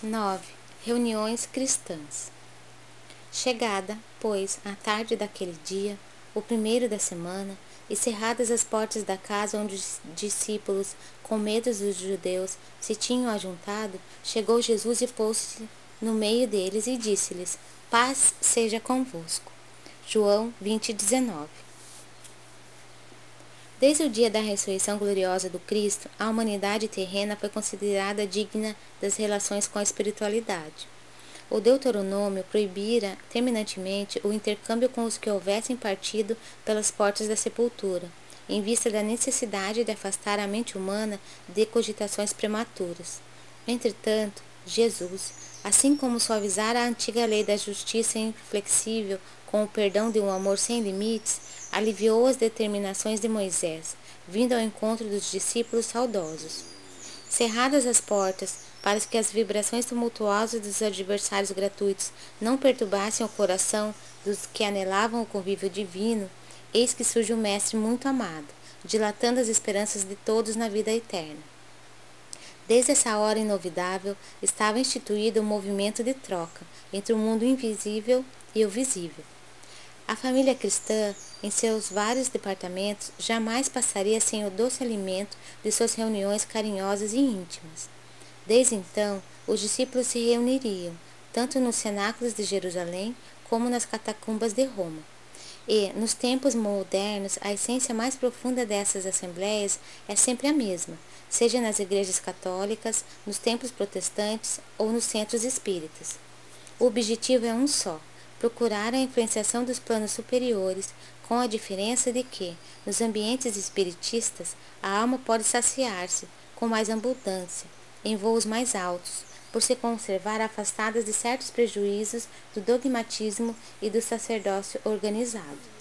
9. Reuniões cristãs. Chegada, pois, a tarde daquele dia, o primeiro da semana, e cerradas as portas da casa onde os discípulos, com medo dos judeus, se tinham ajuntado, chegou Jesus e pôs-se no meio deles e disse-lhes: Paz seja convosco. João 20, 19. Desde o dia da ressurreição gloriosa do Cristo, a humanidade terrena foi considerada digna das relações com a espiritualidade. O Deuteronômio proibira terminantemente o intercâmbio com os que houvessem partido pelas portas da sepultura, em vista da necessidade de afastar a mente humana de cogitações prematuras. Entretanto, Jesus, assim como suavizara a antiga lei da justiça inflexível com o perdão de um amor sem limites, aliviou as determinações de Moisés, vindo ao encontro dos discípulos saudosos. Cerradas as portas, para que as vibrações tumultuosas dos adversários gratuitos não perturbassem o coração dos que anelavam o convívio divino, eis que surge o Mestre muito amado, dilatando as esperanças de todos na vida eterna. Desde essa hora inovidável estava instituído o um movimento de troca entre o mundo invisível e o visível. A família cristã, em seus vários departamentos, jamais passaria sem o doce alimento de suas reuniões carinhosas e íntimas. Desde então, os discípulos se reuniriam, tanto nos cenáculos de Jerusalém como nas catacumbas de Roma. E, nos tempos modernos, a essência mais profunda dessas assembleias é sempre a mesma, seja nas igrejas católicas, nos templos protestantes ou nos centros espíritas. O objetivo é um só: procurar a influenciação dos planos superiores, com a diferença de que, nos ambientes espiritistas, a alma pode saciar-se com mais abundância, em voos mais altos, por se conservar afastadas de certos prejuízos do dogmatismo e do sacerdócio organizado.